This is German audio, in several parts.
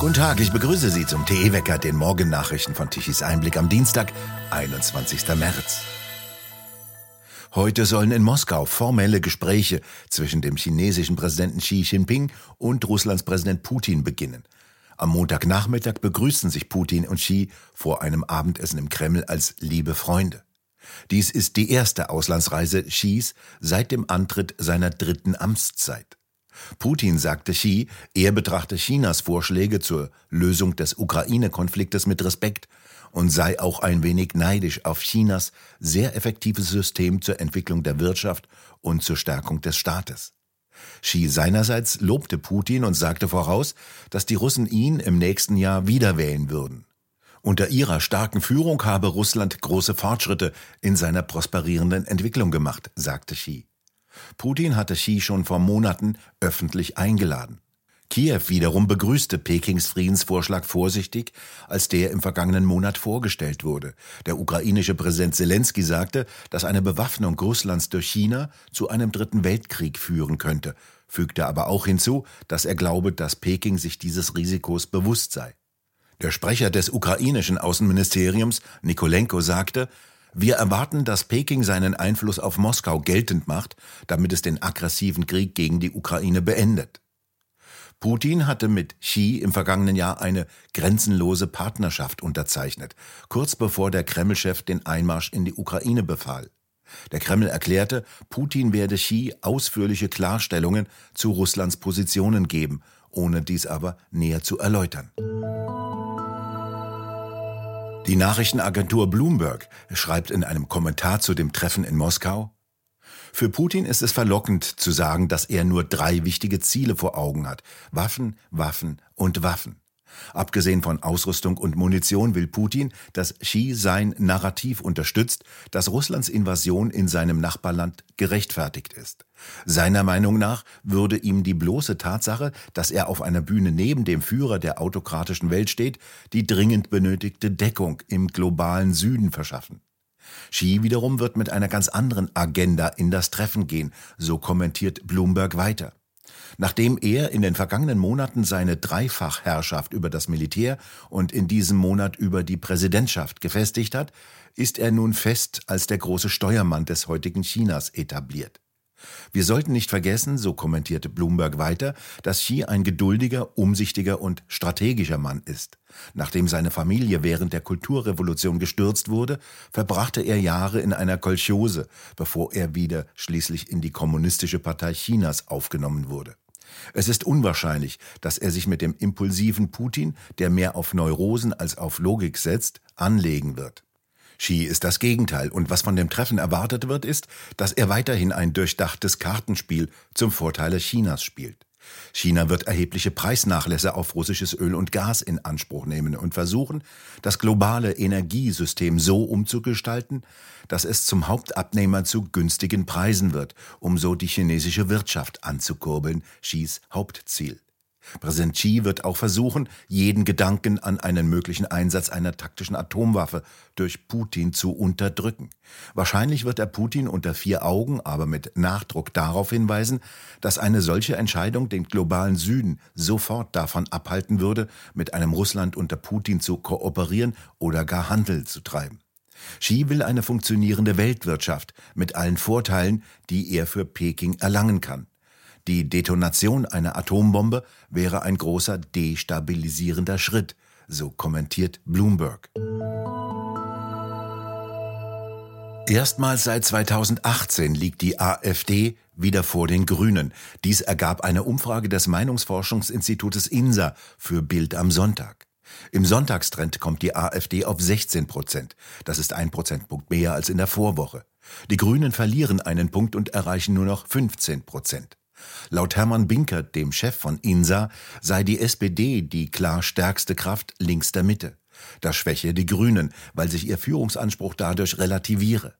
Guten Tag, ich begrüße Sie zum TE-Wecker, den Morgennachrichten von Tichys Einblick am Dienstag, 21. März. Heute sollen in Moskau formelle Gespräche zwischen dem chinesischen Präsidenten Xi Jinping und Russlands Präsident Putin beginnen. Am Montagnachmittag begrüßen sich Putin und Xi vor einem Abendessen im Kreml als liebe Freunde. Dies ist die erste Auslandsreise Xis seit dem Antritt seiner dritten Amtszeit. Putin sagte Xi, er betrachte Chinas Vorschläge zur Lösung des Ukraine-Konfliktes mit Respekt und sei auch ein wenig neidisch auf Chinas sehr effektives System zur Entwicklung der Wirtschaft und zur Stärkung des Staates. Xi seinerseits lobte Putin und sagte voraus, dass die Russen ihn im nächsten Jahr wieder wählen würden. Unter ihrer starken Führung habe Russland große Fortschritte in seiner prosperierenden Entwicklung gemacht, sagte Xi. Putin hatte Xi schon vor Monaten öffentlich eingeladen. Kiew wiederum begrüßte Pekings Friedensvorschlag vorsichtig, als der im vergangenen Monat vorgestellt wurde. Der ukrainische Präsident Zelensky sagte, dass eine Bewaffnung Russlands durch China zu einem dritten Weltkrieg führen könnte, fügte aber auch hinzu, dass er glaube, dass Peking sich dieses Risikos bewusst sei. Der Sprecher des ukrainischen Außenministeriums, Nikolenko, sagte, wir erwarten, dass Peking seinen Einfluss auf Moskau geltend macht, damit es den aggressiven Krieg gegen die Ukraine beendet. Putin hatte mit Xi im vergangenen Jahr eine grenzenlose Partnerschaft unterzeichnet, kurz bevor der Kremlchef den Einmarsch in die Ukraine befahl. Der Kreml erklärte, Putin werde Xi ausführliche Klarstellungen zu Russlands Positionen geben, ohne dies aber näher zu erläutern. Die Nachrichtenagentur Bloomberg schreibt in einem Kommentar zu dem Treffen in Moskau, für Putin ist es verlockend zu sagen, dass er nur drei wichtige Ziele vor Augen hat. Waffen, Waffen und Waffen. Abgesehen von Ausrüstung und Munition will Putin, dass Xi sein Narrativ unterstützt, dass Russlands Invasion in seinem Nachbarland gerechtfertigt ist. Seiner Meinung nach würde ihm die bloße Tatsache, dass er auf einer Bühne neben dem Führer der autokratischen Welt steht, die dringend benötigte Deckung im globalen Süden verschaffen. Xi wiederum wird mit einer ganz anderen Agenda in das Treffen gehen, so kommentiert Bloomberg weiter. Nachdem er in den vergangenen Monaten seine Dreifachherrschaft über das Militär und in diesem Monat über die Präsidentschaft gefestigt hat, ist er nun fest als der große Steuermann des heutigen Chinas etabliert. Wir sollten nicht vergessen, so kommentierte Bloomberg weiter, dass Xi ein geduldiger, umsichtiger und strategischer Mann ist. Nachdem seine Familie während der Kulturrevolution gestürzt wurde, verbrachte er Jahre in einer Kolchose, bevor er wieder schließlich in die Kommunistische Partei Chinas aufgenommen wurde. Es ist unwahrscheinlich, dass er sich mit dem impulsiven Putin, der mehr auf Neurosen als auf Logik setzt, anlegen wird. Xi ist das Gegenteil und was von dem Treffen erwartet wird, ist, dass er weiterhin ein durchdachtes Kartenspiel zum Vorteile Chinas spielt. China wird erhebliche Preisnachlässe auf russisches Öl und Gas in Anspruch nehmen und versuchen, das globale Energiesystem so umzugestalten, dass es zum Hauptabnehmer zu günstigen Preisen wird, um so die chinesische Wirtschaft anzukurbeln, Xis Hauptziel. Präsident Xi wird auch versuchen, jeden Gedanken an einen möglichen Einsatz einer taktischen Atomwaffe durch Putin zu unterdrücken. Wahrscheinlich wird er Putin unter vier Augen, aber mit Nachdruck darauf hinweisen, dass eine solche Entscheidung den globalen Süden sofort davon abhalten würde, mit einem Russland unter Putin zu kooperieren oder gar Handel zu treiben. Xi will eine funktionierende Weltwirtschaft mit allen Vorteilen, die er für Peking erlangen kann. Die Detonation einer Atombombe wäre ein großer destabilisierender Schritt, so kommentiert Bloomberg. Erstmals seit 2018 liegt die AfD wieder vor den Grünen. Dies ergab eine Umfrage des Meinungsforschungsinstitutes INSA für Bild am Sonntag. Im Sonntagstrend kommt die AfD auf 16 Prozent. Das ist ein Prozentpunkt mehr als in der Vorwoche. Die Grünen verlieren einen Punkt und erreichen nur noch 15 Prozent. Laut Hermann Binkert, dem Chef von INSA, sei die SPD die klar stärkste Kraft links der Mitte. Das schwäche die Grünen, weil sich ihr Führungsanspruch dadurch relativiere.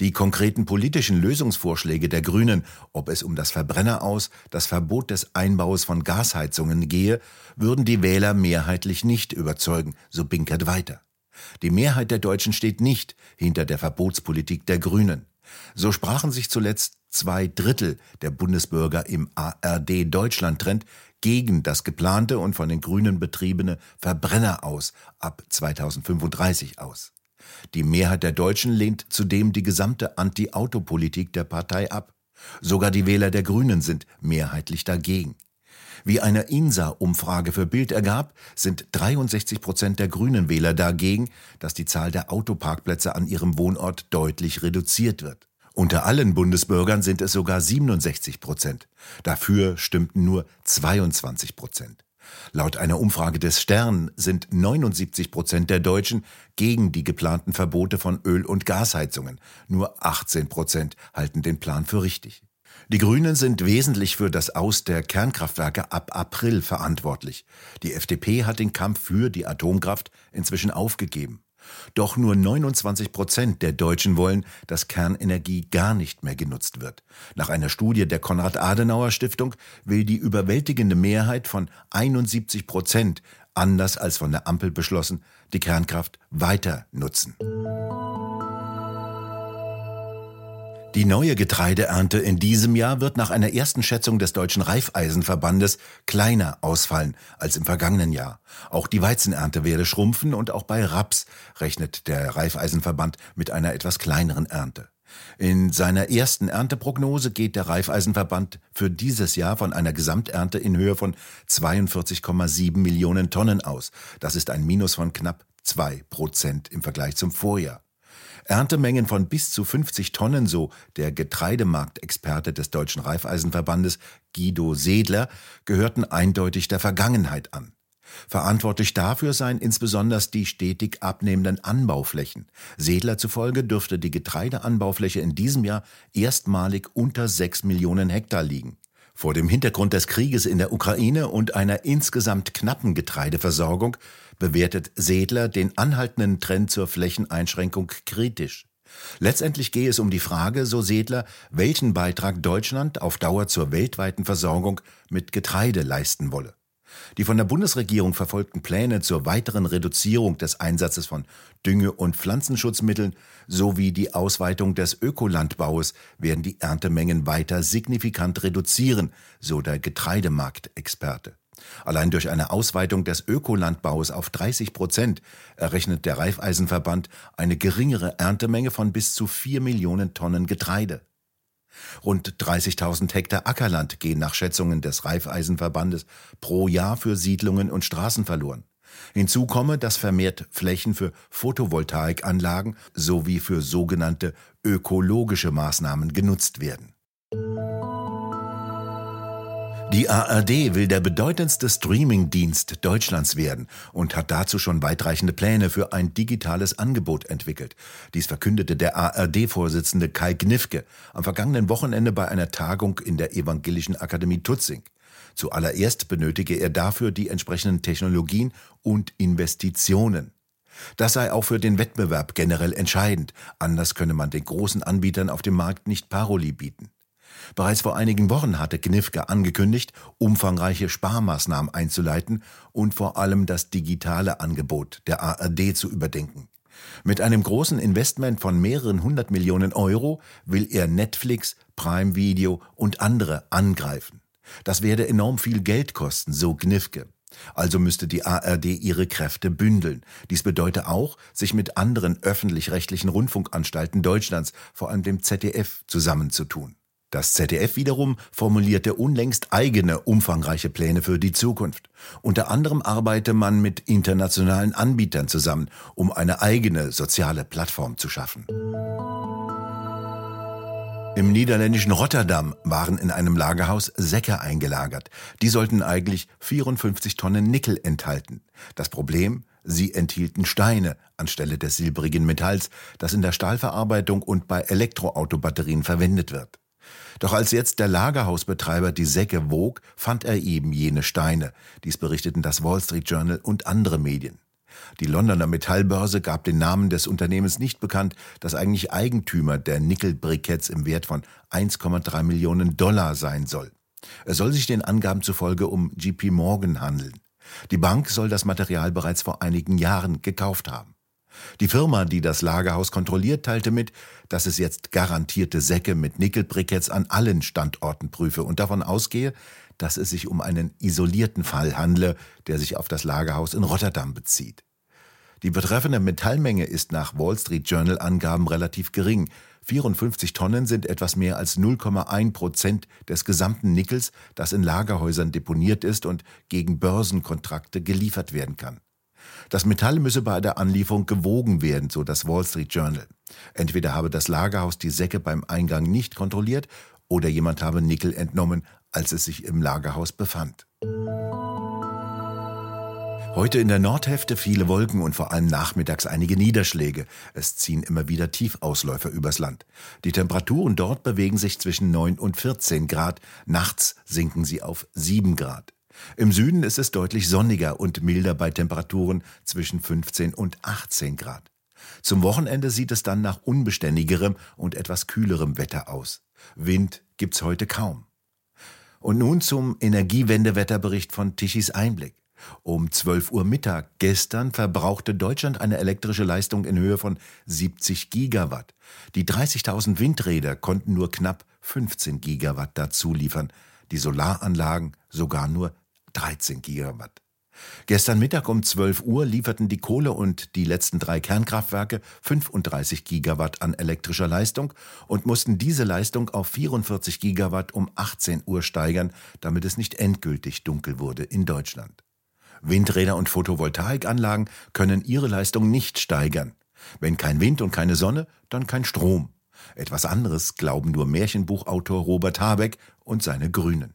Die konkreten politischen Lösungsvorschläge der Grünen, ob es um das Verbrenner das Verbot des Einbaus von Gasheizungen gehe, würden die Wähler mehrheitlich nicht überzeugen, so Binkert weiter. Die Mehrheit der Deutschen steht nicht hinter der Verbotspolitik der Grünen. So sprachen sich zuletzt zwei Drittel der Bundesbürger im ARD-Deutschland-Trend gegen das geplante und von den Grünen betriebene Verbrenner aus ab 2035 aus. Die Mehrheit der Deutschen lehnt zudem die gesamte Anti-Auto-Politik der Partei ab. Sogar die Wähler der Grünen sind mehrheitlich dagegen. Wie eine INSA-Umfrage für Bild ergab, sind 63 Prozent der grünen Wähler dagegen, dass die Zahl der Autoparkplätze an ihrem Wohnort deutlich reduziert wird. Unter allen Bundesbürgern sind es sogar 67 Prozent. Dafür stimmten nur 22 Prozent. Laut einer Umfrage des Stern sind 79 Prozent der Deutschen gegen die geplanten Verbote von Öl- und Gasheizungen. Nur 18 Prozent halten den Plan für richtig. Die Grünen sind wesentlich für das Aus der Kernkraftwerke ab April verantwortlich. Die FDP hat den Kampf für die Atomkraft inzwischen aufgegeben. Doch nur 29 Prozent der Deutschen wollen, dass Kernenergie gar nicht mehr genutzt wird. Nach einer Studie der Konrad-Adenauer-Stiftung will die überwältigende Mehrheit von 71 Prozent, anders als von der Ampel beschlossen, die Kernkraft weiter nutzen. Die neue Getreideernte in diesem Jahr wird nach einer ersten Schätzung des Deutschen Reifeisenverbandes kleiner ausfallen als im vergangenen Jahr. Auch die Weizenernte werde schrumpfen und auch bei Raps rechnet der Reifeisenverband mit einer etwas kleineren Ernte. In seiner ersten Ernteprognose geht der Reifeisenverband für dieses Jahr von einer Gesamternte in Höhe von 42,7 Millionen Tonnen aus. Das ist ein Minus von knapp zwei Prozent im Vergleich zum Vorjahr. Erntemengen von bis zu 50 Tonnen, so der Getreidemarktexperte des Deutschen Reifeisenverbandes Guido Sedler, gehörten eindeutig der Vergangenheit an. Verantwortlich dafür seien insbesondere die stetig abnehmenden Anbauflächen. Sedler zufolge dürfte die Getreideanbaufläche in diesem Jahr erstmalig unter sechs Millionen Hektar liegen. Vor dem Hintergrund des Krieges in der Ukraine und einer insgesamt knappen Getreideversorgung bewertet Sedler den anhaltenden Trend zur Flächeneinschränkung kritisch. Letztendlich gehe es um die Frage, so Sedler, welchen Beitrag Deutschland auf Dauer zur weltweiten Versorgung mit Getreide leisten wolle. Die von der Bundesregierung verfolgten Pläne zur weiteren Reduzierung des Einsatzes von Dünge- und Pflanzenschutzmitteln sowie die Ausweitung des Ökolandbaus werden die Erntemengen weiter signifikant reduzieren, so der Getreidemarktexperte. Allein durch eine Ausweitung des Ökolandbaus auf 30 Prozent errechnet der Reifeisenverband eine geringere Erntemenge von bis zu 4 Millionen Tonnen Getreide. Rund 30.000 Hektar Ackerland gehen nach Schätzungen des Reifeisenverbandes pro Jahr für Siedlungen und Straßen verloren. Hinzu komme, dass vermehrt Flächen für Photovoltaikanlagen sowie für sogenannte ökologische Maßnahmen genutzt werden. Die ARD will der bedeutendste Streaming-Dienst Deutschlands werden und hat dazu schon weitreichende Pläne für ein digitales Angebot entwickelt. Dies verkündete der ARD-Vorsitzende Kai Gnifke am vergangenen Wochenende bei einer Tagung in der Evangelischen Akademie Tutzing. Zuallererst benötige er dafür die entsprechenden Technologien und Investitionen. Das sei auch für den Wettbewerb generell entscheidend, anders könne man den großen Anbietern auf dem Markt nicht Paroli bieten. Bereits vor einigen Wochen hatte Knifke angekündigt, umfangreiche Sparmaßnahmen einzuleiten und vor allem das digitale Angebot der ARD zu überdenken. Mit einem großen Investment von mehreren hundert Millionen Euro will er Netflix, Prime Video und andere angreifen. Das werde enorm viel Geld kosten, so Gnifke. Also müsste die ARD ihre Kräfte bündeln. Dies bedeutet auch, sich mit anderen öffentlich-rechtlichen Rundfunkanstalten Deutschlands, vor allem dem ZDF, zusammenzutun. Das ZDF wiederum formulierte unlängst eigene umfangreiche Pläne für die Zukunft. Unter anderem arbeite man mit internationalen Anbietern zusammen, um eine eigene soziale Plattform zu schaffen. Im niederländischen Rotterdam waren in einem Lagerhaus Säcke eingelagert. Die sollten eigentlich 54 Tonnen Nickel enthalten. Das Problem? Sie enthielten Steine anstelle des silbrigen Metalls, das in der Stahlverarbeitung und bei Elektroautobatterien verwendet wird. Doch als jetzt der Lagerhausbetreiber die Säcke wog, fand er eben jene Steine. Dies berichteten das Wall Street Journal und andere Medien. Die Londoner Metallbörse gab den Namen des Unternehmens nicht bekannt, das eigentlich Eigentümer der Nickelbriketts im Wert von 1,3 Millionen Dollar sein soll. Es soll sich den Angaben zufolge um JP Morgan handeln. Die Bank soll das Material bereits vor einigen Jahren gekauft haben. Die Firma, die das Lagerhaus kontrolliert, teilte mit, dass es jetzt garantierte Säcke mit Nickelbriketts an allen Standorten prüfe und davon ausgehe, dass es sich um einen isolierten Fall handle, der sich auf das Lagerhaus in Rotterdam bezieht. Die betreffende Metallmenge ist nach Wall Street Journal Angaben relativ gering. 54 Tonnen sind etwas mehr als 0,1 Prozent des gesamten Nickels, das in Lagerhäusern deponiert ist und gegen Börsenkontrakte geliefert werden kann. Das Metall müsse bei der Anlieferung gewogen werden, so das Wall Street Journal. Entweder habe das Lagerhaus die Säcke beim Eingang nicht kontrolliert oder jemand habe Nickel entnommen, als es sich im Lagerhaus befand. Heute in der Nordhälfte viele Wolken und vor allem nachmittags einige Niederschläge. Es ziehen immer wieder Tiefausläufer übers Land. Die Temperaturen dort bewegen sich zwischen 9 und 14 Grad. Nachts sinken sie auf 7 Grad. Im Süden ist es deutlich sonniger und milder bei Temperaturen zwischen 15 und 18 Grad. Zum Wochenende sieht es dann nach unbeständigerem und etwas kühlerem Wetter aus. Wind gibt's heute kaum. Und nun zum Energiewendewetterbericht von Tichys Einblick. Um 12 Uhr Mittag gestern verbrauchte Deutschland eine elektrische Leistung in Höhe von 70 Gigawatt. Die 30.000 Windräder konnten nur knapp 15 Gigawatt dazu liefern, die Solaranlagen sogar nur 13 Gigawatt. Gestern Mittag um 12 Uhr lieferten die Kohle und die letzten drei Kernkraftwerke 35 Gigawatt an elektrischer Leistung und mussten diese Leistung auf 44 Gigawatt um 18 Uhr steigern, damit es nicht endgültig dunkel wurde in Deutschland. Windräder und Photovoltaikanlagen können ihre Leistung nicht steigern. Wenn kein Wind und keine Sonne, dann kein Strom. Etwas anderes glauben nur Märchenbuchautor Robert Habeck und seine Grünen.